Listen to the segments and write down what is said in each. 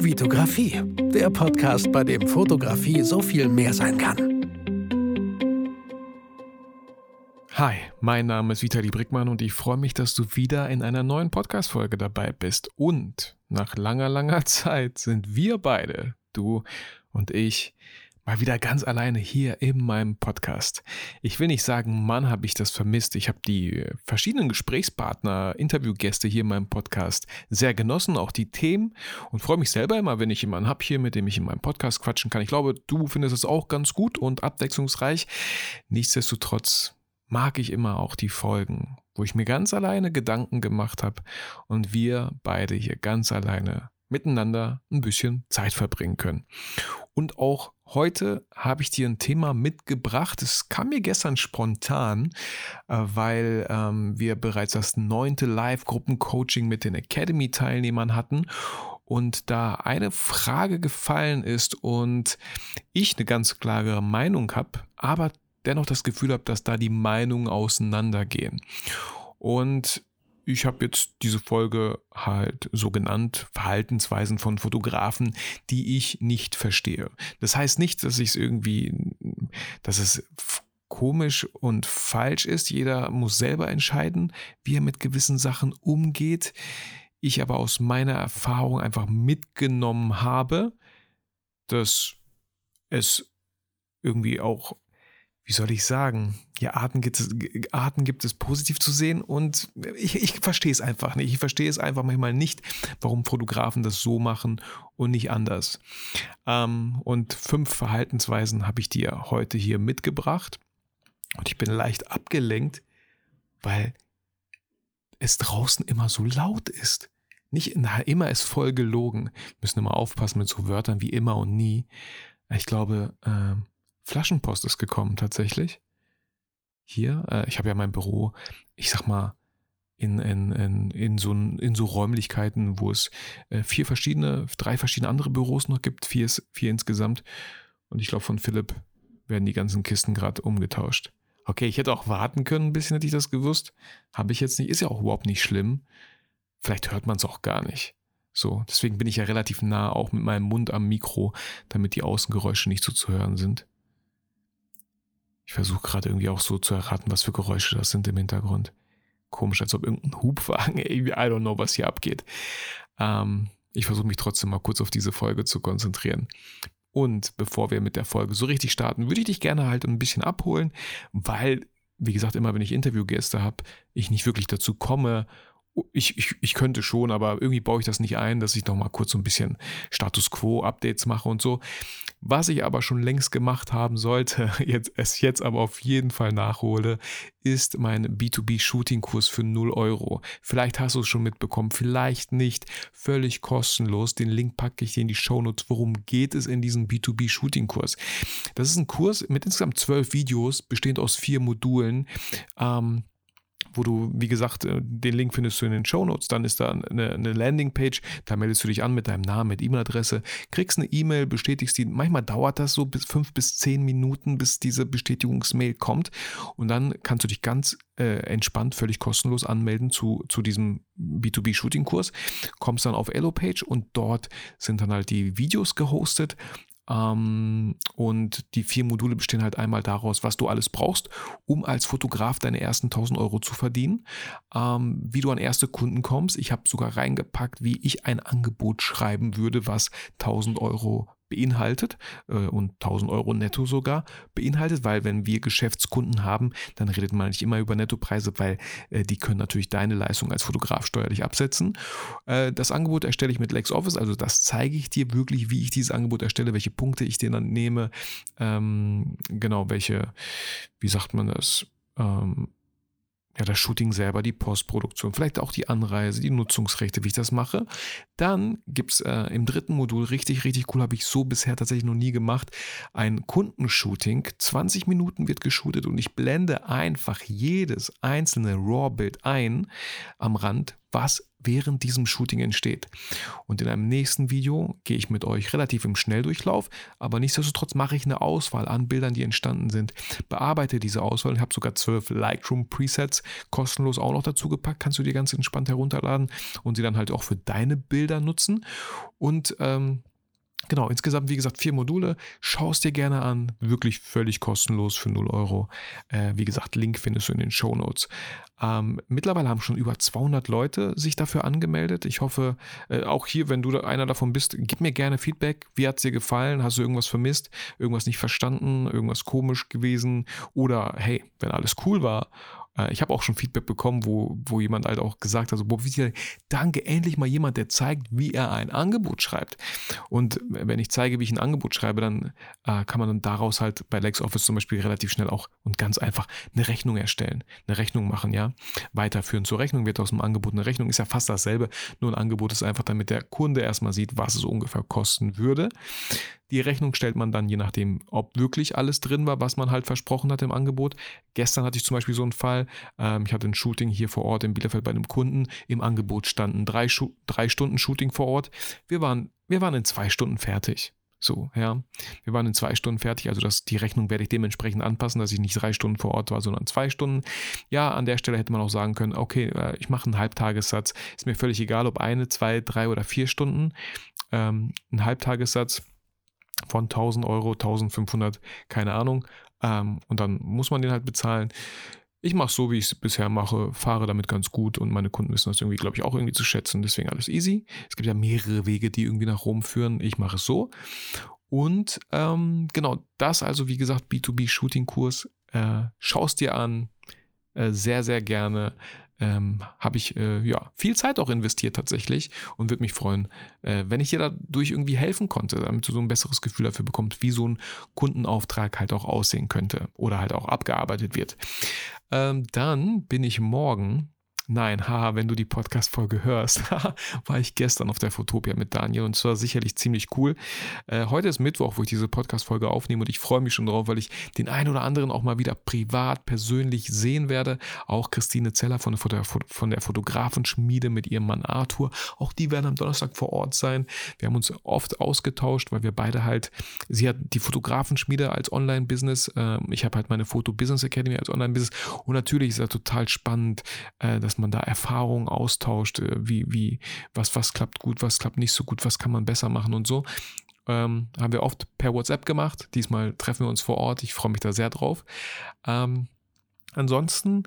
Vitografie, der Podcast, bei dem Fotografie so viel mehr sein kann. Hi, mein Name ist Vitali Brickmann und ich freue mich, dass du wieder in einer neuen Podcast-Folge dabei bist. Und nach langer, langer Zeit sind wir beide, du und ich, mal wieder ganz alleine hier in meinem Podcast. Ich will nicht sagen, Mann, habe ich das vermisst. Ich habe die verschiedenen Gesprächspartner, Interviewgäste hier in meinem Podcast sehr genossen, auch die Themen und freue mich selber immer, wenn ich jemanden habe hier, mit dem ich in meinem Podcast quatschen kann. Ich glaube, du findest es auch ganz gut und abwechslungsreich. Nichtsdestotrotz mag ich immer auch die Folgen, wo ich mir ganz alleine Gedanken gemacht habe und wir beide hier ganz alleine miteinander ein bisschen Zeit verbringen können. Und auch heute habe ich dir ein Thema mitgebracht. Es kam mir gestern spontan, äh, weil ähm, wir bereits das neunte Live-Gruppen-Coaching mit den Academy-Teilnehmern hatten und da eine Frage gefallen ist und ich eine ganz klare Meinung habe, aber dennoch das Gefühl habe, dass da die Meinungen auseinandergehen. Und ich habe jetzt diese Folge halt so genannt, Verhaltensweisen von Fotografen, die ich nicht verstehe. Das heißt nicht, dass ich es irgendwie, dass es komisch und falsch ist. Jeder muss selber entscheiden, wie er mit gewissen Sachen umgeht. Ich aber aus meiner Erfahrung einfach mitgenommen habe, dass es irgendwie auch wie soll ich sagen, ja, Arten gibt es, Arten gibt es positiv zu sehen und ich, ich verstehe es einfach nicht. Ich verstehe es einfach manchmal nicht, warum Fotografen das so machen und nicht anders. Ähm, und fünf Verhaltensweisen habe ich dir heute hier mitgebracht und ich bin leicht abgelenkt, weil es draußen immer so laut ist. Nicht na, immer ist voll gelogen. Wir müssen immer aufpassen mit so Wörtern wie immer und nie. Ich glaube, äh, Flaschenpost ist gekommen tatsächlich. Hier, äh, ich habe ja mein Büro, ich sag mal, in, in, in, in, so, in so Räumlichkeiten, wo es äh, vier verschiedene, drei verschiedene andere Büros noch gibt, vier, vier insgesamt. Und ich glaube, von Philipp werden die ganzen Kisten gerade umgetauscht. Okay, ich hätte auch warten können, ein bisschen hätte ich das gewusst. Habe ich jetzt nicht, ist ja auch überhaupt nicht schlimm. Vielleicht hört man es auch gar nicht. So, deswegen bin ich ja relativ nah auch mit meinem Mund am Mikro, damit die Außengeräusche nicht so zu hören sind. Ich versuche gerade irgendwie auch so zu erraten, was für Geräusche das sind im Hintergrund. Komisch, als ob irgendein Hubwagen, irgendwie, I don't know, was hier abgeht. Ähm, ich versuche mich trotzdem mal kurz auf diese Folge zu konzentrieren. Und bevor wir mit der Folge so richtig starten, würde ich dich gerne halt ein bisschen abholen, weil, wie gesagt, immer wenn ich Interviewgäste habe, ich nicht wirklich dazu komme, ich, ich, ich könnte schon, aber irgendwie baue ich das nicht ein, dass ich noch mal kurz so ein bisschen Status Quo-Updates mache und so. Was ich aber schon längst gemacht haben sollte, jetzt, es jetzt aber auf jeden Fall nachhole, ist mein B2B-Shooting-Kurs für 0 Euro. Vielleicht hast du es schon mitbekommen, vielleicht nicht. Völlig kostenlos. Den Link packe ich dir in die Shownotes. Worum geht es in diesem B2B-Shooting-Kurs? Das ist ein Kurs mit insgesamt zwölf Videos, bestehend aus vier Modulen. Ähm, wo du, wie gesagt, äh, den Link findest du in den Show Notes. Dann ist da eine, eine Landingpage, da meldest du dich an mit deinem Namen, mit E-Mail-Adresse, kriegst eine E-Mail, bestätigst die. Manchmal dauert das so bis fünf bis zehn Minuten, bis diese Bestätigungsmail kommt. Und dann kannst du dich ganz äh, entspannt, völlig kostenlos anmelden zu, zu diesem B2B-Shooting-Kurs. Kommst dann auf Elo-Page und dort sind dann halt die Videos gehostet und die vier Module bestehen halt einmal daraus, was du alles brauchst, um als Fotograf deine ersten 1000 Euro zu verdienen, ähm, wie du an erste Kunden kommst. Ich habe sogar reingepackt, wie ich ein Angebot schreiben würde, was 1000 Euro beinhaltet äh, und 1000 Euro netto sogar beinhaltet, weil wenn wir Geschäftskunden haben, dann redet man nicht immer über Nettopreise, weil äh, die können natürlich deine Leistung als Fotograf steuerlich absetzen. Äh, das Angebot erstelle ich mit LexOffice, also das zeige ich dir wirklich, wie ich dieses Angebot erstelle, welche Punkte ich dir dann nehme, ähm, genau, welche, wie sagt man das, ähm, ja, das Shooting selber, die Postproduktion, vielleicht auch die Anreise, die Nutzungsrechte, wie ich das mache. Dann gibt es äh, im dritten Modul, richtig, richtig cool, habe ich so bisher tatsächlich noch nie gemacht, ein Kundenshooting. 20 Minuten wird geshootet und ich blende einfach jedes einzelne RAW-Bild ein am Rand, was während diesem Shooting entsteht. Und in einem nächsten Video gehe ich mit euch relativ im Schnelldurchlauf, aber nichtsdestotrotz mache ich eine Auswahl an Bildern, die entstanden sind, bearbeite diese Auswahl und habe sogar zwölf Lightroom Presets kostenlos auch noch dazu gepackt, kannst du dir ganz entspannt herunterladen und sie dann halt auch für deine Bilder Bilder nutzen. Und ähm, Genau, insgesamt, wie gesagt, vier Module. Schau es dir gerne an. Wirklich völlig kostenlos für 0 Euro. Äh, wie gesagt, Link findest du in den Show Notes. Ähm, mittlerweile haben schon über 200 Leute sich dafür angemeldet. Ich hoffe, äh, auch hier, wenn du einer davon bist, gib mir gerne Feedback. Wie hat es dir gefallen? Hast du irgendwas vermisst? Irgendwas nicht verstanden? Irgendwas komisch gewesen? Oder hey, wenn alles cool war äh, ich habe auch schon Feedback bekommen, wo, wo jemand halt auch gesagt hat, so, boah, danke, endlich mal jemand, der zeigt, wie er ein Angebot schreibt. Und wenn ich zeige, wie ich ein Angebot schreibe, dann äh, kann man dann daraus halt bei LexOffice zum Beispiel relativ schnell auch und ganz einfach eine Rechnung erstellen, eine Rechnung machen, ja. Weiterführen zur Rechnung wird aus dem Angebot eine Rechnung, ist ja fast dasselbe, nur ein Angebot ist einfach, damit der Kunde erstmal sieht, was es ungefähr kosten würde. Die Rechnung stellt man dann je nachdem, ob wirklich alles drin war, was man halt versprochen hat im Angebot. Gestern hatte ich zum Beispiel so einen Fall, ähm, ich hatte ein Shooting hier vor Ort in Bielefeld bei einem Kunden. Im Angebot standen drei, drei Stunden Shooting vor Ort. Wir waren, wir waren in zwei Stunden fertig. So, ja. Wir waren in zwei Stunden fertig, also das, die Rechnung werde ich dementsprechend anpassen, dass ich nicht drei Stunden vor Ort war, sondern zwei Stunden. Ja, an der Stelle hätte man auch sagen können, okay, äh, ich mache einen Halbtagessatz. Ist mir völlig egal, ob eine, zwei, drei oder vier Stunden. Ähm, ein Halbtagessatz von 1000 Euro, 1500, keine Ahnung. Ähm, und dann muss man den halt bezahlen. Ich mache so, wie ich es bisher mache, fahre damit ganz gut und meine Kunden wissen das irgendwie, glaube ich, auch irgendwie zu schätzen. Deswegen alles easy. Es gibt ja mehrere Wege, die irgendwie nach Rom führen. Ich mache es so. Und ähm, genau, das also, wie gesagt, B2B-Shooting-Kurs. Äh, Schau es dir an. Äh, sehr, sehr gerne ähm, habe ich äh, ja viel Zeit auch investiert tatsächlich und würde mich freuen, äh, wenn ich dir dadurch irgendwie helfen konnte, damit du so ein besseres Gefühl dafür bekommst, wie so ein Kundenauftrag halt auch aussehen könnte oder halt auch abgearbeitet wird. Ähm, dann bin ich morgen Nein, haha, wenn du die Podcast-Folge hörst, war ich gestern auf der Fotopia mit Daniel und zwar sicherlich ziemlich cool. Äh, heute ist Mittwoch, wo ich diese Podcast-Folge aufnehme und ich freue mich schon drauf, weil ich den einen oder anderen auch mal wieder privat, persönlich sehen werde. Auch Christine Zeller von der, von der Fotografenschmiede mit ihrem Mann Arthur. Auch die werden am Donnerstag vor Ort sein. Wir haben uns oft ausgetauscht, weil wir beide halt, sie hat die Fotografenschmiede als Online-Business, äh, ich habe halt meine Foto-Business Academy als Online-Business und natürlich ist es total spannend, äh, dass man da Erfahrungen austauscht, äh, wie, wie, was, was klappt gut, was klappt nicht so gut, was kann man besser machen und so. Ähm, haben wir oft per WhatsApp gemacht. Diesmal treffen wir uns vor Ort. Ich freue mich da sehr drauf. Ähm, ansonsten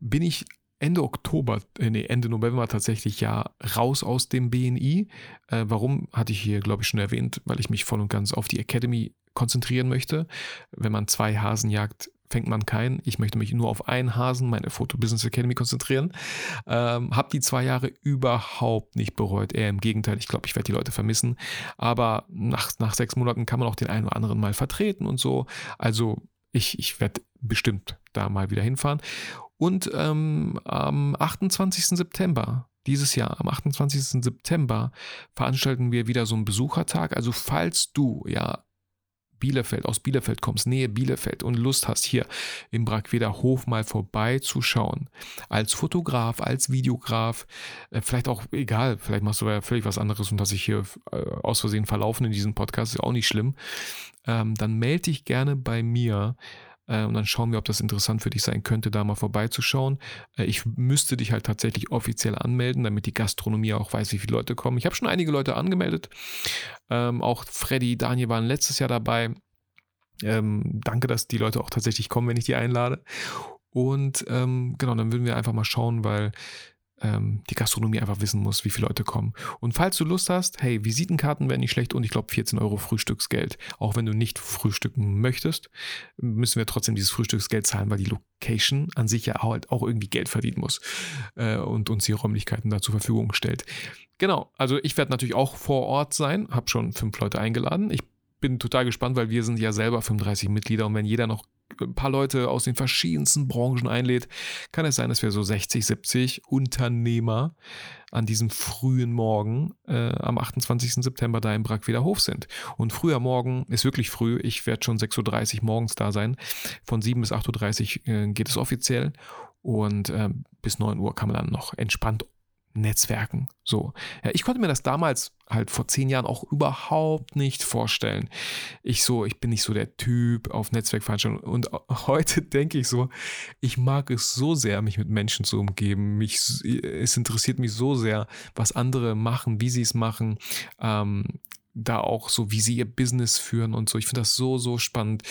bin ich Ende Oktober, äh, nee, Ende November tatsächlich ja raus aus dem BNI. Äh, warum hatte ich hier, glaube ich, schon erwähnt, weil ich mich voll und ganz auf die Academy konzentrieren möchte. Wenn man zwei Hasen jagt, fängt man keinen. Ich möchte mich nur auf einen Hasen, meine Photo Business Academy, konzentrieren. Ähm, habe die zwei Jahre überhaupt nicht bereut. Eher im Gegenteil, ich glaube, ich werde die Leute vermissen. Aber nach, nach sechs Monaten kann man auch den einen oder anderen mal vertreten und so. Also ich, ich werde bestimmt da mal wieder hinfahren. Und ähm, am 28. September dieses Jahr, am 28. September, veranstalten wir wieder so einen Besuchertag. Also falls du ja Bielefeld, aus Bielefeld kommst, Nähe Bielefeld und Lust hast, hier im Brackweder Hof mal vorbeizuschauen, als Fotograf, als Videograf, äh, vielleicht auch egal, vielleicht machst du ja völlig was anderes und hast dich hier äh, aus Versehen verlaufen in diesem Podcast, ist auch nicht schlimm, ähm, dann melde dich gerne bei mir äh, und dann schauen wir, ob das interessant für dich sein könnte, da mal vorbeizuschauen. Äh, ich müsste dich halt tatsächlich offiziell anmelden, damit die Gastronomie auch weiß, wie viele Leute kommen. Ich habe schon einige Leute angemeldet. Ähm, auch Freddy, Daniel waren letztes Jahr dabei. Ähm, danke, dass die Leute auch tatsächlich kommen, wenn ich die einlade. Und ähm, genau, dann würden wir einfach mal schauen, weil ähm, die Gastronomie einfach wissen muss, wie viele Leute kommen. Und falls du Lust hast, hey, Visitenkarten wären nicht schlecht und ich glaube 14 Euro Frühstücksgeld. Auch wenn du nicht frühstücken möchtest, müssen wir trotzdem dieses Frühstücksgeld zahlen, weil die Location an sich ja halt auch irgendwie Geld verdienen muss äh, und uns die Räumlichkeiten da zur Verfügung stellt. Genau, also ich werde natürlich auch vor Ort sein, habe schon fünf Leute eingeladen. Ich bin total gespannt, weil wir sind ja selber 35 Mitglieder und wenn jeder noch ein paar Leute aus den verschiedensten Branchen einlädt, kann es sein, dass wir so 60, 70 Unternehmer an diesem frühen Morgen äh, am 28. September da im Brackweder Hof sind. Und früher Morgen ist wirklich früh. Ich werde schon 6.30 Uhr morgens da sein. Von 7 bis 8.30 Uhr äh, geht es offiziell. Und äh, bis 9 Uhr kann man dann noch entspannt Netzwerken. So. Ja, ich konnte mir das damals halt vor zehn Jahren auch überhaupt nicht vorstellen. Ich so, ich bin nicht so der Typ auf Netzwerkveranstaltungen. Und heute denke ich so, ich mag es so sehr, mich mit Menschen zu umgeben. Mich, es interessiert mich so sehr, was andere machen, wie sie es machen. Ähm, da auch so, wie sie ihr Business führen und so. Ich finde das so, so spannend.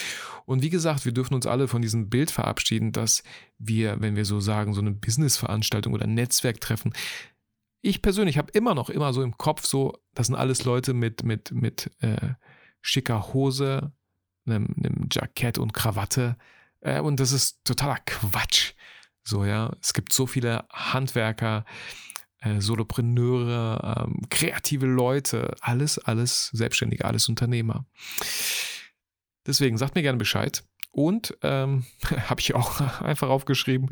Und wie gesagt, wir dürfen uns alle von diesem Bild verabschieden, dass wir, wenn wir so sagen, so eine Businessveranstaltung oder Netzwerktreffen, ich persönlich habe immer noch immer so im Kopf so, das sind alles Leute mit, mit, mit äh, schicker Hose, einem, einem Jackett und Krawatte. Äh, und das ist totaler Quatsch. So, ja. Es gibt so viele Handwerker, äh, Solopreneure, ähm, kreative Leute, alles, alles Selbstständige, alles Unternehmer. Deswegen sagt mir gerne Bescheid. Und ähm, habe ich auch einfach aufgeschrieben,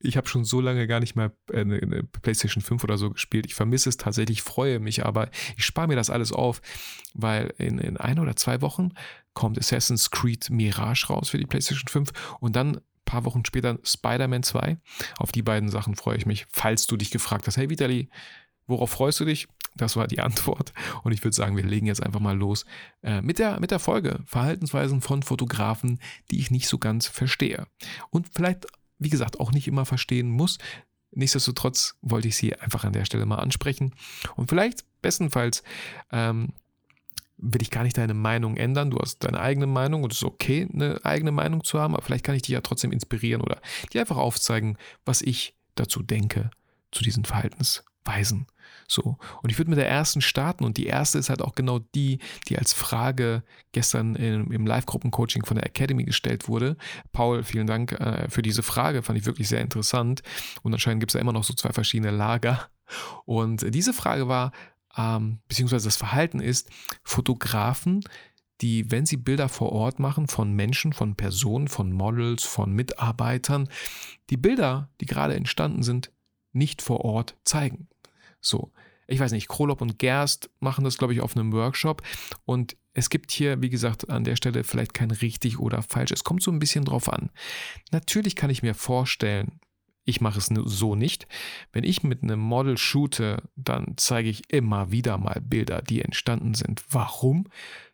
ich habe schon so lange gar nicht mehr eine, eine, PlayStation 5 oder so gespielt. Ich vermisse es tatsächlich, freue mich, aber ich spare mir das alles auf, weil in, in ein oder zwei Wochen kommt Assassin's Creed Mirage raus für die PlayStation 5 und dann paar Wochen später Spider-Man 2. Auf die beiden Sachen freue ich mich, falls du dich gefragt hast, hey Vitali, worauf freust du dich? Das war die Antwort. Und ich würde sagen, wir legen jetzt einfach mal los äh, mit, der, mit der Folge Verhaltensweisen von Fotografen, die ich nicht so ganz verstehe. Und vielleicht, wie gesagt, auch nicht immer verstehen muss. Nichtsdestotrotz wollte ich sie einfach an der Stelle mal ansprechen. Und vielleicht, bestenfalls, ähm, will ich gar nicht deine Meinung ändern. Du hast deine eigene Meinung und es ist okay, eine eigene Meinung zu haben, aber vielleicht kann ich dich ja trotzdem inspirieren oder dir einfach aufzeigen, was ich dazu denke, zu diesen Verhaltensweisen. So. Und ich würde mit der ersten starten und die erste ist halt auch genau die, die als Frage gestern im, im Live-Gruppen-Coaching von der Academy gestellt wurde. Paul, vielen Dank äh, für diese Frage, fand ich wirklich sehr interessant. Und anscheinend gibt es ja immer noch so zwei verschiedene Lager. Und diese Frage war, ähm, beziehungsweise das Verhalten ist, Fotografen, die, wenn sie Bilder vor Ort machen von Menschen, von Personen, von Models, von Mitarbeitern, die Bilder, die gerade entstanden sind, nicht vor Ort zeigen. So, ich weiß nicht, Krolop und Gerst machen das, glaube ich, auf einem Workshop. Und es gibt hier, wie gesagt, an der Stelle vielleicht kein richtig oder falsch. Es kommt so ein bisschen drauf an. Natürlich kann ich mir vorstellen, ich mache es so nicht. Wenn ich mit einem Model shoote, dann zeige ich immer wieder mal Bilder, die entstanden sind. Warum?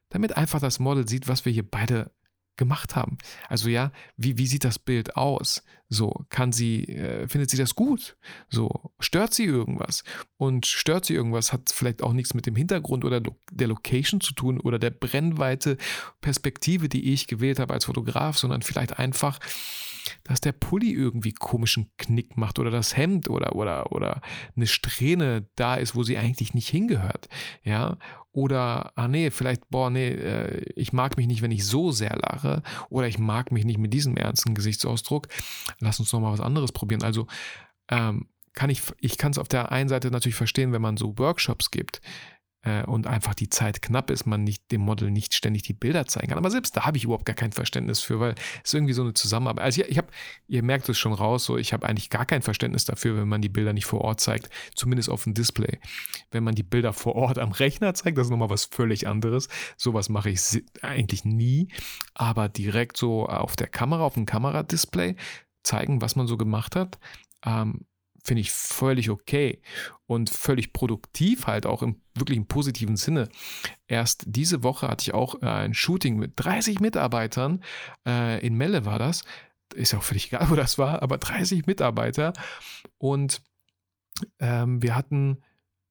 Damit einfach das Model sieht, was wir hier beide gemacht haben. Also ja, wie, wie sieht das Bild aus? So, kann sie, äh, findet sie das gut? So, stört sie irgendwas? Und stört sie irgendwas, hat vielleicht auch nichts mit dem Hintergrund oder der Location zu tun oder der Brennweite Perspektive, die ich gewählt habe als Fotograf, sondern vielleicht einfach, dass der Pulli irgendwie komischen Knick macht oder das Hemd oder, oder, oder eine Strähne da ist, wo sie eigentlich nicht hingehört. Ja, oder, ah nee, vielleicht, boah, nee, äh, ich mag mich nicht, wenn ich so sehr lache. Oder ich mag mich nicht mit diesem ernsten Gesichtsausdruck. Lass uns noch mal was anderes probieren. Also, ähm, kann ich, ich kann es auf der einen Seite natürlich verstehen, wenn man so Workshops gibt, und einfach die Zeit knapp ist, man nicht dem Model nicht ständig die Bilder zeigen kann. Aber selbst da habe ich überhaupt gar kein Verständnis für, weil es irgendwie so eine Zusammenarbeit. Also ich, ich habe, ihr merkt es schon raus, so ich habe eigentlich gar kein Verständnis dafür, wenn man die Bilder nicht vor Ort zeigt, zumindest auf dem Display. Wenn man die Bilder vor Ort am Rechner zeigt, das ist nochmal was völlig anderes. Sowas mache ich eigentlich nie, aber direkt so auf der Kamera, auf dem Kameradisplay zeigen, was man so gemacht hat. Ähm, finde ich völlig okay und völlig produktiv halt auch im wirklich im positiven Sinne. Erst diese Woche hatte ich auch äh, ein Shooting mit 30 Mitarbeitern. Äh, in Melle war das. Ist auch völlig egal, wo das war, aber 30 Mitarbeiter. Und ähm, wir hatten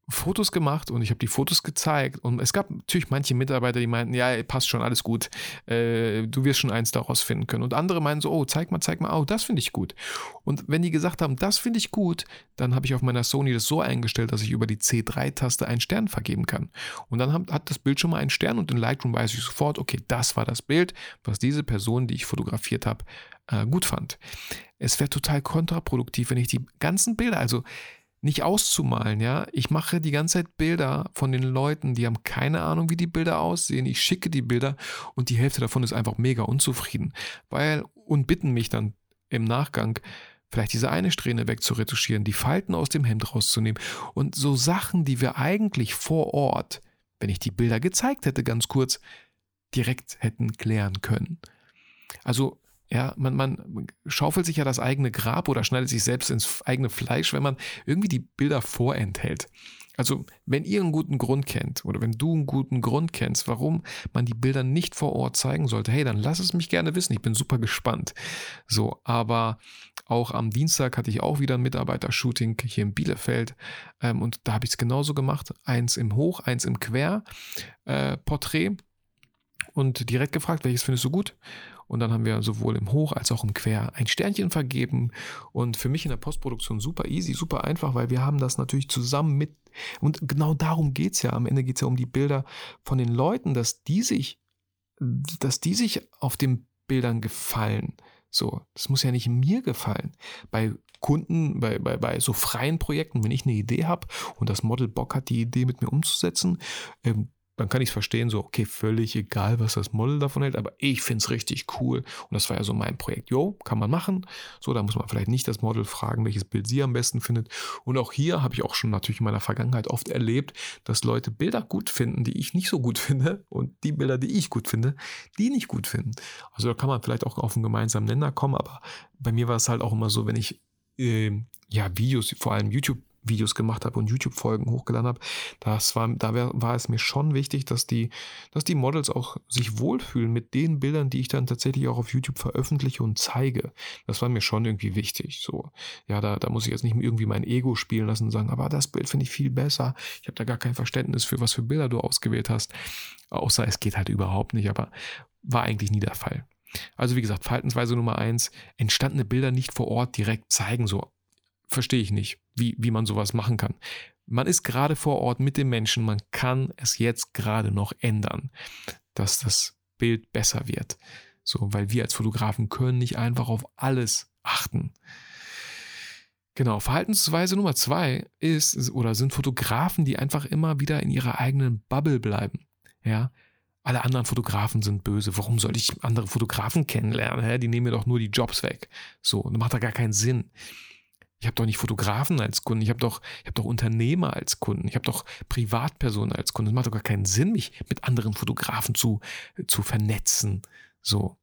Fotos gemacht und ich habe die Fotos gezeigt. Und es gab natürlich manche Mitarbeiter, die meinten, ja, passt schon, alles gut. Äh, du wirst schon eins daraus finden können. Und andere meinen so, oh, zeig mal, zeig mal, oh, das finde ich gut. Und wenn die gesagt haben, das finde ich gut, dann habe ich auf meiner Sony das so eingestellt, dass ich über die C3-Taste einen Stern vergeben kann. Und dann hat das Bild schon mal einen Stern und in Lightroom weiß ich sofort, okay, das war das Bild, was diese Person, die ich fotografiert habe, äh, gut fand. Es wäre total kontraproduktiv, wenn ich die ganzen Bilder, also nicht auszumalen, ja. Ich mache die ganze Zeit Bilder von den Leuten, die haben keine Ahnung, wie die Bilder aussehen. Ich schicke die Bilder und die Hälfte davon ist einfach mega unzufrieden, weil und bitten mich dann im Nachgang vielleicht diese eine Strähne wegzuretuschieren, die Falten aus dem Hemd rauszunehmen und so Sachen, die wir eigentlich vor Ort, wenn ich die Bilder gezeigt hätte, ganz kurz, direkt hätten klären können. Also Ja, man, man schaufelt sich ja das eigene Grab oder schneidet sich selbst ins eigene Fleisch, wenn man irgendwie die Bilder vorenthält. Also, wenn ihr einen guten Grund kennt oder wenn du einen guten Grund kennst, warum man die Bilder nicht vor Ort zeigen sollte, hey, dann lass es mich gerne wissen. Ich bin super gespannt. So, aber auch am Dienstag hatte ich auch wieder ein Mitarbeiter-Shooting hier in Bielefeld ähm, und da habe ich es genauso gemacht. Eins im Hoch, eins im Quer-Porträt. Äh, und direkt gefragt, welches findest du gut? Und dann haben wir sowohl im Hoch als auch im Quer ein Sternchen vergeben. Und für mich in der Postproduktion super easy, super einfach, weil wir haben das natürlich zusammen mit. Und genau darum geht es ja. Am Ende geht es ja um die Bilder von den Leuten, dass die sich, dass die sich auf den Bildern gefallen. So, das muss ja nicht mir gefallen. Bei Kunden, bei, bei, bei so freien Projekten, wenn ich eine Idee habe und das Model Bock hat, die Idee mit mir umzusetzen, ähm, dann kann ich es verstehen, so, okay, völlig egal, was das Model davon hält, aber ich finde es richtig cool. Und das war ja so mein Projekt. Jo, kann man machen. So, da muss man vielleicht nicht das Model fragen, welches Bild sie am besten findet. Und auch hier habe ich auch schon natürlich in meiner Vergangenheit oft erlebt, dass Leute Bilder gut finden, die ich nicht so gut finde und die Bilder, die ich gut finde, die nicht gut finden. Also da kann man vielleicht auch auf einen gemeinsamen Nenner kommen, aber bei mir war es halt auch immer so, wenn ich äh, ja Videos, vor allem YouTube Videos gemacht habe und YouTube-Folgen hochgeladen habe, das war, da wär, war es mir schon wichtig, dass die, dass die Models auch sich wohlfühlen mit den Bildern, die ich dann tatsächlich auch auf YouTube veröffentliche und zeige. Das war mir schon irgendwie wichtig. So, ja, da, da muss ich jetzt nicht irgendwie mein Ego spielen lassen und sagen, aber das Bild finde ich viel besser. Ich habe da gar kein Verständnis für, was für Bilder du ausgewählt hast. Außer es geht halt überhaupt nicht, aber war eigentlich nie der Fall. Also wie gesagt, Verhaltensweise Nummer eins, entstandene Bilder nicht vor Ort direkt zeigen, so verstehe ich nicht, wie, wie man sowas machen kann. Man ist gerade vor Ort mit den Menschen, man kann es jetzt gerade noch ändern, dass das Bild besser wird. So, weil wir als Fotografen können nicht einfach auf alles achten. Genau, Verhaltensweise Nummer zwei ist oder sind Fotografen, die einfach immer wieder in ihrer eigenen Bubble bleiben. Ja, alle anderen Fotografen sind böse. Warum soll ich andere Fotografen kennenlernen? Die nehmen mir doch nur die Jobs weg. So, das macht da gar keinen Sinn. Ich habe doch nicht Fotografen als Kunden, ich habe doch, ich doch Unternehmer als Kunden, ich habe doch Privatpersonen als Kunden. Es macht doch gar keinen Sinn, mich mit anderen Fotografen zu, zu vernetzen. So.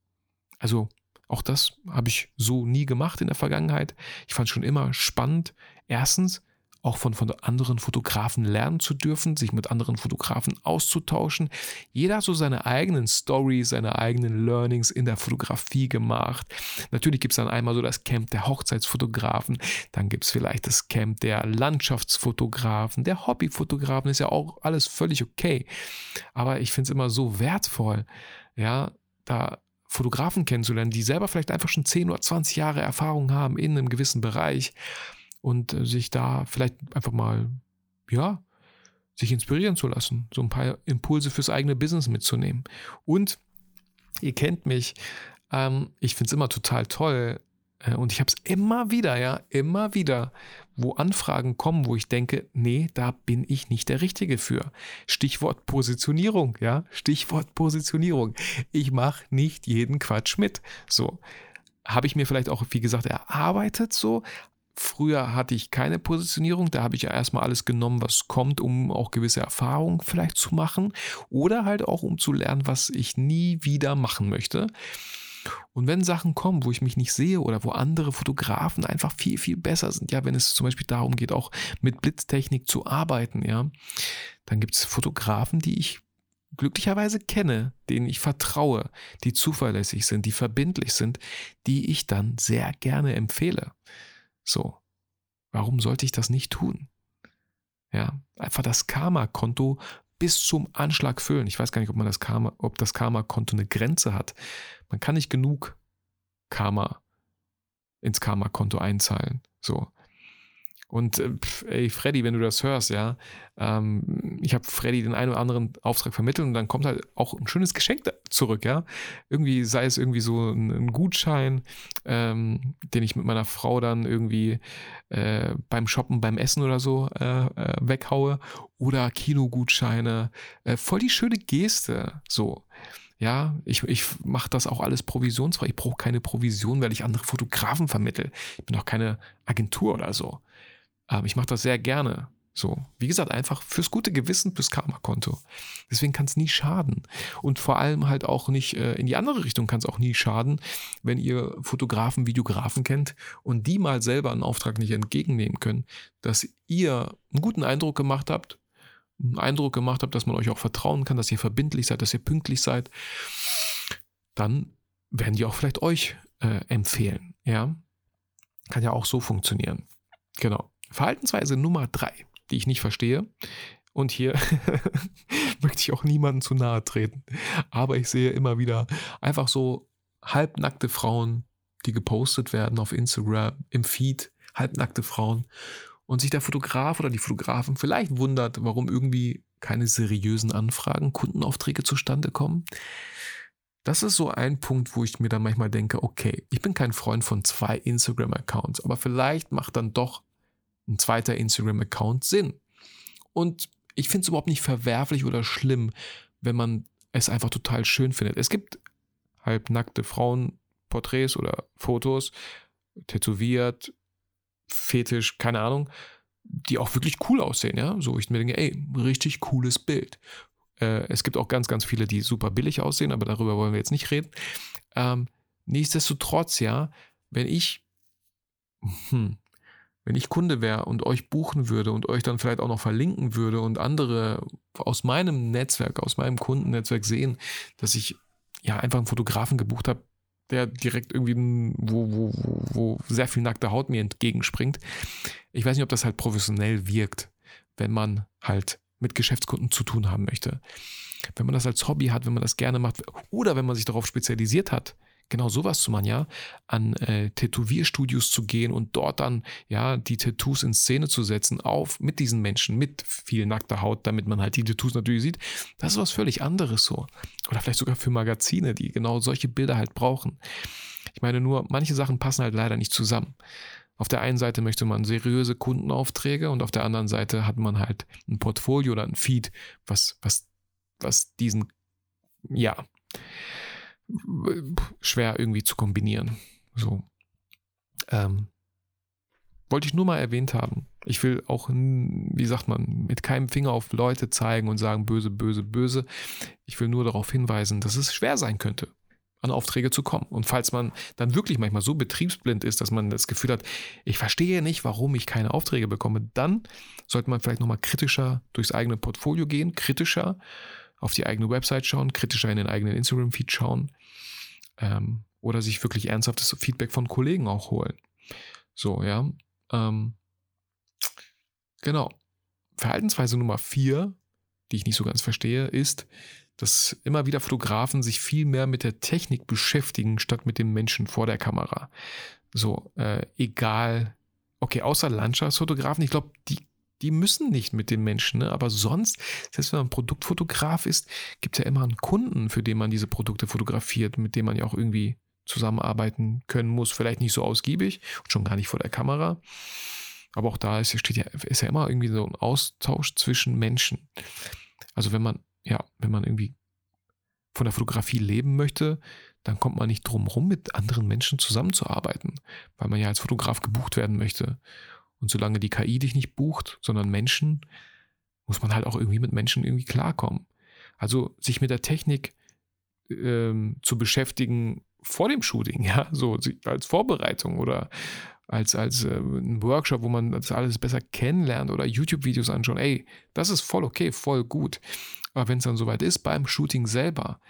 Also auch das habe ich so nie gemacht in der Vergangenheit. Ich fand es schon immer spannend. Erstens, auch von, von anderen Fotografen lernen zu dürfen, sich mit anderen Fotografen auszutauschen. Jeder hat so seine eigenen Stories, seine eigenen Learnings in der Fotografie gemacht. Natürlich gibt es dann einmal so das Camp der Hochzeitsfotografen, dann gibt es vielleicht das Camp der Landschaftsfotografen, der Hobbyfotografen, ist ja auch alles völlig okay. Aber ich finde es immer so wertvoll, ja, da Fotografen kennenzulernen, die selber vielleicht einfach schon 10 oder 20 Jahre Erfahrung haben in einem gewissen Bereich und äh, sich da vielleicht einfach mal, ja, sich inspirieren zu lassen, so ein paar Impulse fürs eigene Business mitzunehmen. Und ihr kennt mich, ähm, ich finde es immer total toll äh, und ich habe es immer wieder, ja, immer wieder, wo Anfragen kommen, wo ich denke, nee, da bin ich nicht der Richtige für. Stichwort Positionierung, ja, Stichwort Positionierung. Ich mache nicht jeden Quatsch mit. So habe ich mir vielleicht auch, wie gesagt, erarbeitet so, Früher hatte ich keine Positionierung, da habe ich ja erstmal alles genommen, was kommt, um auch gewisse Erfahrungen vielleicht zu machen oder halt auch um zu lernen, was ich nie wieder machen möchte. Und wenn Sachen kommen, wo ich mich nicht sehe oder wo andere Fotografen einfach viel, viel besser sind, ja, wenn es zum Beispiel darum geht, auch mit Blitztechnik zu arbeiten, ja, dann gibt es Fotografen, die ich glücklicherweise kenne, denen ich vertraue, die zuverlässig sind, die verbindlich sind, die ich dann sehr gerne empfehle. So, warum sollte ich das nicht tun? Ja, einfach das Karma-Konto bis zum Anschlag füllen. Ich weiß gar nicht, ob man das Karma, ob das Karma-Konto eine Grenze hat. Man kann nicht genug Karma ins Karma-Konto einzahlen. So. Und äh, ey, Freddy, wenn du das hörst, ja, ähm, ich habe Freddy den einen oder anderen Auftrag vermittelt und dann kommt halt auch ein schönes Geschenk zurück, ja. Irgendwie sei es irgendwie so ein, ein Gutschein, ähm, den ich mit meiner Frau dann irgendwie äh, beim Shoppen, beim Essen oder so äh, äh, weghaue oder Kinogutscheine. Äh, voll die schöne Geste, so. Ja, ich, ich mache das auch alles provisionsfrei. Ich brauche keine Provision, weil ich andere Fotografen vermittel. Ich bin auch keine Agentur oder so. Ähm, ich mache das sehr gerne. So, wie gesagt, einfach fürs gute Gewissen, fürs Karma-Konto. Deswegen kann es nie schaden. Und vor allem halt auch nicht äh, in die andere Richtung kann es auch nie schaden, wenn ihr Fotografen, Videografen kennt und die mal selber einen Auftrag nicht entgegennehmen können, dass ihr einen guten Eindruck gemacht habt, einen Eindruck gemacht habt, dass man euch auch vertrauen kann, dass ihr verbindlich seid, dass ihr pünktlich seid, dann werden die auch vielleicht euch äh, empfehlen. Ja, kann ja auch so funktionieren. Genau. Verhaltensweise Nummer drei die ich nicht verstehe. Und hier möchte ich auch niemandem zu nahe treten. Aber ich sehe immer wieder einfach so halbnackte Frauen, die gepostet werden auf Instagram, im Feed, halbnackte Frauen. Und sich der Fotograf oder die Fotografen vielleicht wundert, warum irgendwie keine seriösen Anfragen, Kundenaufträge zustande kommen. Das ist so ein Punkt, wo ich mir dann manchmal denke, okay, ich bin kein Freund von zwei Instagram-Accounts, aber vielleicht macht dann doch ein zweiter Instagram-Account Sinn. Und ich finde es überhaupt nicht verwerflich oder schlimm, wenn man es einfach total schön findet. Es gibt halbnackte Frauenporträts oder Fotos, tätowiert, fetisch, keine Ahnung, die auch wirklich cool aussehen, ja. So, ich mir denke, ey, richtig cooles Bild. Äh, es gibt auch ganz, ganz viele, die super billig aussehen, aber darüber wollen wir jetzt nicht reden. Ähm, nichtsdestotrotz, ja, wenn ich, hm, wenn ich Kunde wäre und euch buchen würde und euch dann vielleicht auch noch verlinken würde und andere aus meinem Netzwerk, aus meinem Kundennetzwerk sehen, dass ich ja einfach einen Fotografen gebucht habe, der direkt irgendwie, wo, wo, wo, sehr viel nackte Haut mir entgegenspringt. Ich weiß nicht, ob das halt professionell wirkt, wenn man halt mit Geschäftskunden zu tun haben möchte. Wenn man das als Hobby hat, wenn man das gerne macht oder wenn man sich darauf spezialisiert hat, genau sowas zu machen, ja, an äh, Tätowierstudios zu gehen und dort dann ja die Tattoos in Szene zu setzen, auf mit diesen Menschen, mit viel nackter Haut, damit man halt die Tattoos natürlich sieht. Das ist was völlig anderes so. Oder vielleicht sogar für Magazine, die genau solche Bilder halt brauchen. Ich meine nur, manche Sachen passen halt leider nicht zusammen. Auf der einen Seite möchte man seriöse Kundenaufträge und auf der anderen Seite hat man halt ein Portfolio oder ein Feed, was, was, was diesen, ja, schwer irgendwie zu kombinieren. So. Ähm, wollte ich nur mal erwähnt haben. Ich will auch, wie sagt man, mit keinem Finger auf Leute zeigen und sagen, böse, böse, böse. Ich will nur darauf hinweisen, dass es schwer sein könnte, an Aufträge zu kommen. Und falls man dann wirklich manchmal so betriebsblind ist, dass man das Gefühl hat, ich verstehe nicht, warum ich keine Aufträge bekomme, dann sollte man vielleicht nochmal kritischer durchs eigene Portfolio gehen, kritischer auf die eigene Website schauen, kritischer in den eigenen Instagram-Feed schauen ähm, oder sich wirklich ernsthaftes Feedback von Kollegen auch holen. So, ja. Ähm, genau. Verhaltensweise Nummer vier, die ich nicht so ganz verstehe, ist, dass immer wieder Fotografen sich viel mehr mit der Technik beschäftigen, statt mit dem Menschen vor der Kamera. So, äh, egal, okay, außer Landschaftsfotografen, ich glaube, die die müssen nicht mit dem Menschen, ne? aber sonst, selbst wenn man Produktfotograf ist, gibt es ja immer einen Kunden, für den man diese Produkte fotografiert, mit dem man ja auch irgendwie zusammenarbeiten können muss. Vielleicht nicht so ausgiebig und schon gar nicht vor der Kamera. Aber auch da ist, steht ja, ist ja immer irgendwie so ein Austausch zwischen Menschen. Also wenn man, ja, wenn man irgendwie von der Fotografie leben möchte, dann kommt man nicht drum rum, mit anderen Menschen zusammenzuarbeiten, weil man ja als Fotograf gebucht werden möchte. Und solange die KI dich nicht bucht, sondern Menschen, muss man halt auch irgendwie mit Menschen irgendwie klarkommen. Also sich mit der Technik ähm, zu beschäftigen vor dem Shooting, ja, so als Vorbereitung oder als, als äh, ein Workshop, wo man das alles besser kennenlernt oder YouTube-Videos anschauen, ey, das ist voll okay, voll gut. Aber wenn es dann soweit ist, beim Shooting selber,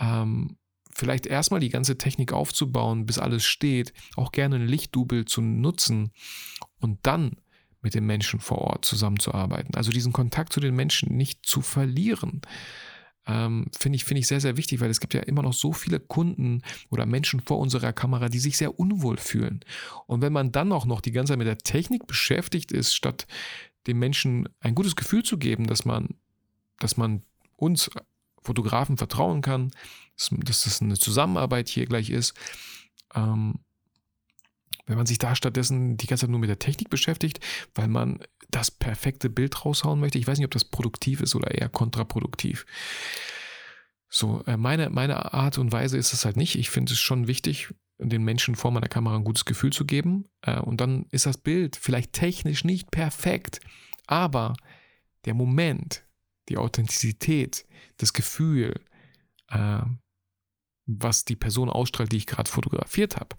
ähm, vielleicht erstmal die ganze Technik aufzubauen, bis alles steht, auch gerne ein Lichtdubel zu nutzen und dann mit den Menschen vor Ort zusammenzuarbeiten. Also diesen Kontakt zu den Menschen nicht zu verlieren. Ähm, Finde ich, find ich sehr, sehr wichtig, weil es gibt ja immer noch so viele Kunden oder Menschen vor unserer Kamera, die sich sehr unwohl fühlen. Und wenn man dann auch noch die ganze Zeit mit der Technik beschäftigt ist, statt dem Menschen ein gutes Gefühl zu geben, dass man, dass man uns Fotografen vertrauen kann, dass das eine Zusammenarbeit hier gleich ist. Ähm, wenn man sich da stattdessen die ganze Zeit nur mit der Technik beschäftigt, weil man das perfekte Bild raushauen möchte, ich weiß nicht, ob das produktiv ist oder eher kontraproduktiv. So, äh, meine, meine Art und Weise ist es halt nicht. Ich finde es schon wichtig, den Menschen vor meiner Kamera ein gutes Gefühl zu geben. Äh, und dann ist das Bild vielleicht technisch nicht perfekt, Aber der Moment, die Authentizität, das Gefühl, äh, was die Person ausstrahlt, die ich gerade fotografiert habe,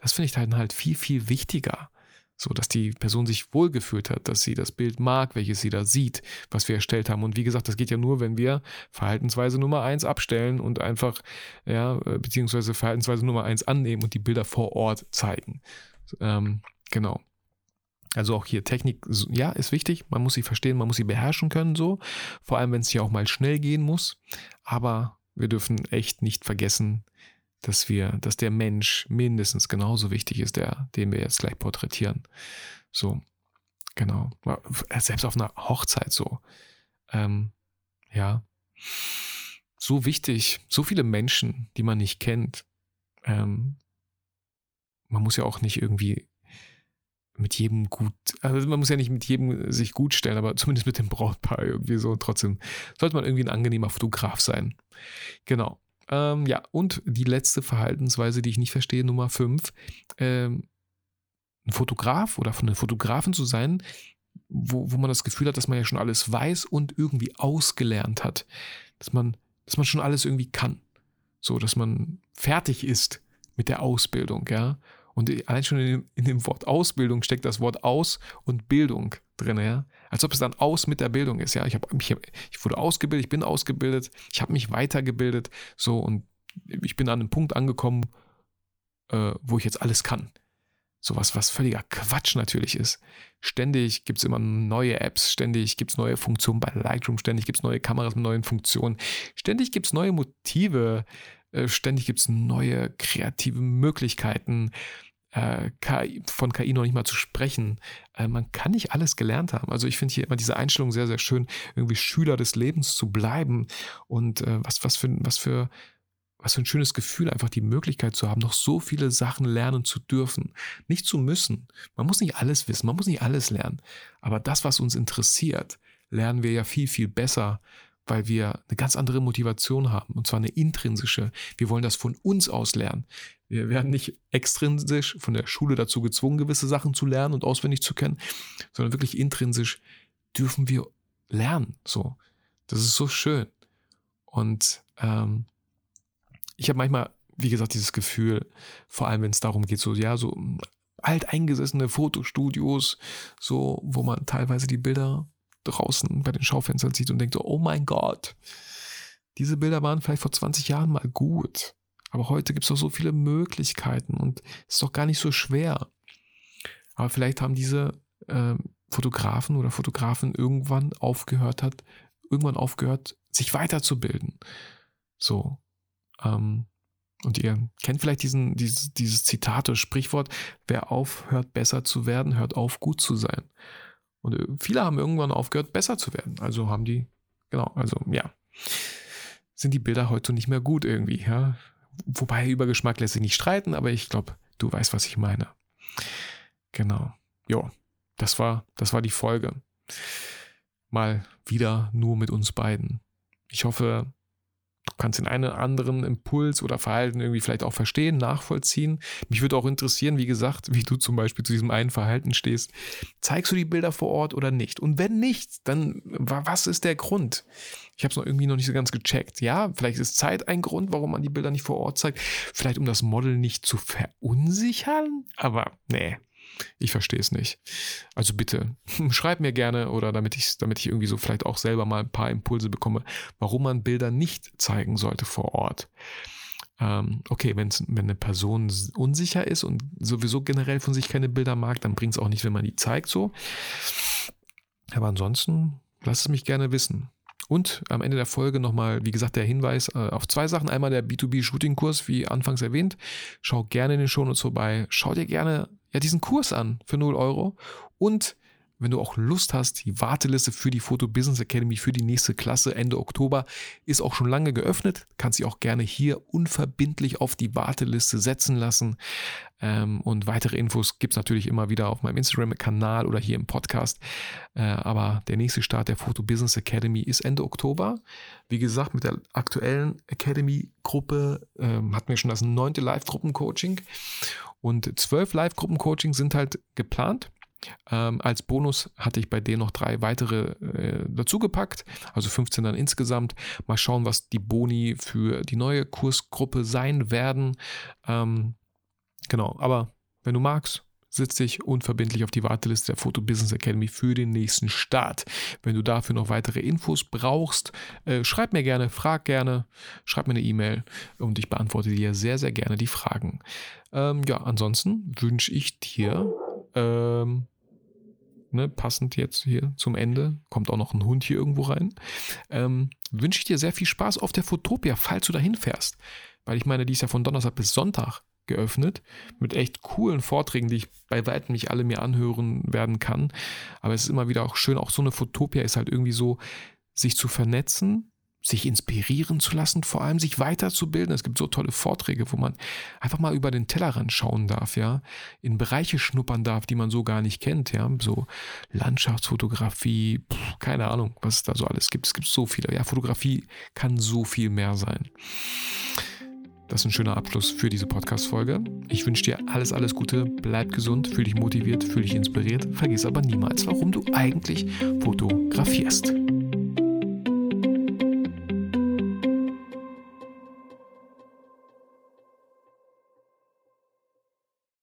das finde ich dann halt viel, viel wichtiger. So, dass die Person sich wohlgefühlt hat, dass sie das Bild mag, welches sie da sieht, was wir erstellt haben. Und wie gesagt, das geht ja nur, wenn wir Verhaltensweise Nummer eins abstellen und einfach, ja, äh, beziehungsweise Verhaltensweise Nummer eins annehmen und die Bilder vor Ort zeigen. Ähm, genau. Also auch hier Technik, ja, ist wichtig. Man muss sie verstehen, man muss sie beherrschen können, so. Vor allem, wenn es hier auch mal schnell gehen muss. Aber wir dürfen echt nicht vergessen, dass wir, dass der Mensch mindestens genauso wichtig ist, der, den wir jetzt gleich porträtieren. So, genau. Selbst auf einer Hochzeit so. Ähm, ja. So wichtig, so viele Menschen, die man nicht kennt. Ähm, man muss ja auch nicht irgendwie mit jedem gut, also man muss ja nicht mit jedem sich gut stellen, aber zumindest mit dem Brautpaar irgendwie so. Trotzdem sollte man irgendwie ein angenehmer Fotograf sein. Genau. Ähm, ja, und die letzte Verhaltensweise, die ich nicht verstehe, Nummer 5. Ähm, ein Fotograf oder von einer Fotografin zu sein, wo, wo man das Gefühl hat, dass man ja schon alles weiß und irgendwie ausgelernt hat. Dass man, dass man schon alles irgendwie kann. So, dass man fertig ist mit der Ausbildung, ja. Und allein schon in dem, Wort Ausbildung steckt das Wort Aus und Bildung drin, ja. Als ob es dann aus mit der Bildung ist, ja. Ich, hab, mich, ich wurde ausgebildet, ich bin ausgebildet, ich habe mich weitergebildet, so und ich bin an einem Punkt angekommen, äh, wo ich jetzt alles kann. Sowas, was völliger Quatsch natürlich ist. Ständig gibt es immer neue Apps, ständig gibt es neue Funktionen bei Lightroom, ständig gibt es neue Kameras mit neuen Funktionen, ständig gibt es neue Motive, äh, ständig gibt es neue kreative Möglichkeiten äh, KI, von KI noch nicht mal zu sprechen. Äh, man kann nicht alles gelernt haben. Also ich finde hier immer diese Einstellung sehr, sehr schön, irgendwie Schüler des Lebens zu bleiben und äh, was, was, für, was, für, was für ein schönes Gefühl, einfach die Möglichkeit zu haben, noch so viele Sachen lernen zu dürfen. Nicht zu müssen. Man muss nicht alles wissen, man muss nicht alles lernen. Aber das, was uns interessiert, lernen wir ja viel, viel besser weil wir eine ganz andere Motivation haben, und zwar eine intrinsische. Wir wollen das von uns aus lernen. Wir werden nicht extrinsisch von der Schule dazu gezwungen, gewisse Sachen zu lernen und auswendig zu kennen, sondern wirklich intrinsisch dürfen wir lernen. So, das ist so schön. Und ähm, ich habe manchmal, wie gesagt, dieses Gefühl, vor allem wenn es darum geht, so ja, so alteingesessene Fotostudios, so wo man teilweise die Bilder draußen bei den Schaufenstern sieht und denkt so, oh mein Gott, diese Bilder waren vielleicht vor 20 Jahren mal gut. Aber heute gibt es doch so viele Möglichkeiten und es ist doch gar nicht so schwer. Aber vielleicht haben diese äh, Fotografen oder Fotografen irgendwann aufgehört hat, irgendwann aufgehört, sich weiterzubilden. So. Ähm, und ihr kennt vielleicht diesen, dieses, dieses Zitat oder Sprichwort, wer aufhört, besser zu werden, hört auf, gut zu sein. Und äh, viele haben irgendwann aufgehört, besser zu werden. Also haben die, genau, also ja, sind die Bilder heute nicht mehr gut irgendwie, ja. Wobei über Geschmack lässt sich nicht streiten, aber ich glaube, du weißt, was ich meine. Genau. Jo, das war, das war die Folge. Mal wieder nur mit uns beiden. Ich hoffe, Du kannst den einen oder anderen Impuls oder Verhalten irgendwie vielleicht auch verstehen, nachvollziehen. Mich würde auch interessieren, wie gesagt, wie du zum Beispiel zu diesem einen Verhalten stehst. Zeigst du die Bilder vor Ort oder nicht? Und wenn nicht, dann was ist der Grund? Ich habe es noch irgendwie noch nicht so ganz gecheckt. Ja, vielleicht ist Zeit ein Grund, warum man die Bilder nicht vor Ort zeigt. Vielleicht um das Model nicht zu verunsichern. Aber nee, ich verstehe es nicht. Also bitte, schreib mir gerne oder damit ich, damit ich irgendwie so vielleicht auch selber mal ein paar Impulse bekomme, warum man Bilder nicht zeigen sollte vor Ort. Ähm, okay, wenn eine Person unsicher ist und sowieso generell von sich keine Bilder mag, dann bringt es auch nicht, wenn man die zeigt so. Aber ansonsten, lass es mich gerne wissen. Und am Ende der Folge nochmal, wie gesagt, der Hinweis äh, auf zwei Sachen. Einmal der B2B-Shooting-Kurs, wie anfangs erwähnt. Schau gerne in den Shownotes vorbei. Schau dir gerne ja, diesen Kurs an für 0 Euro. Und wenn du auch Lust hast, die Warteliste für die Photo Business Academy für die nächste Klasse Ende Oktober ist auch schon lange geöffnet. Kannst dich auch gerne hier unverbindlich auf die Warteliste setzen lassen. Ähm, und weitere Infos gibt es natürlich immer wieder auf meinem Instagram-Kanal oder hier im Podcast. Äh, aber der nächste Start der Photo Business Academy ist Ende Oktober. Wie gesagt, mit der aktuellen Academy-Gruppe ähm, hatten wir schon das neunte Live-Gruppen-Coaching. Und zwölf Live-Gruppen-Coachings sind halt geplant. Ähm, als Bonus hatte ich bei denen noch drei weitere äh, dazugepackt, also 15 dann insgesamt. Mal schauen, was die Boni für die neue Kursgruppe sein werden. Ähm, genau, aber wenn du magst, setz dich unverbindlich auf die Warteliste der Photo Business Academy für den nächsten Start. Wenn du dafür noch weitere Infos brauchst, äh, schreib mir gerne, frag gerne, schreib mir eine E-Mail und ich beantworte dir sehr, sehr gerne die Fragen. Ähm, ja, ansonsten wünsche ich dir ähm, Ne, passend jetzt hier zum Ende, kommt auch noch ein Hund hier irgendwo rein. Ähm, wünsche ich dir sehr viel Spaß auf der Fotopia, falls du dahin fährst. Weil ich meine, die ist ja von Donnerstag bis Sonntag geöffnet mit echt coolen Vorträgen, die ich bei weitem nicht alle mir anhören werden kann. Aber es ist immer wieder auch schön, auch so eine Fotopia ist halt irgendwie so, sich zu vernetzen, sich inspirieren zu lassen, vor allem sich weiterzubilden. Es gibt so tolle Vorträge, wo man einfach mal über den Tellerrand schauen darf, ja, in Bereiche schnuppern darf, die man so gar nicht kennt, ja, so Landschaftsfotografie, pff, keine Ahnung, was es da so alles gibt. Es gibt so viele. Ja, Fotografie kann so viel mehr sein. Das ist ein schöner Abschluss für diese Podcast-Folge. Ich wünsche dir alles, alles Gute. Bleib gesund, fühl dich motiviert, fühl dich inspiriert. Vergiss aber niemals, warum du eigentlich fotografierst.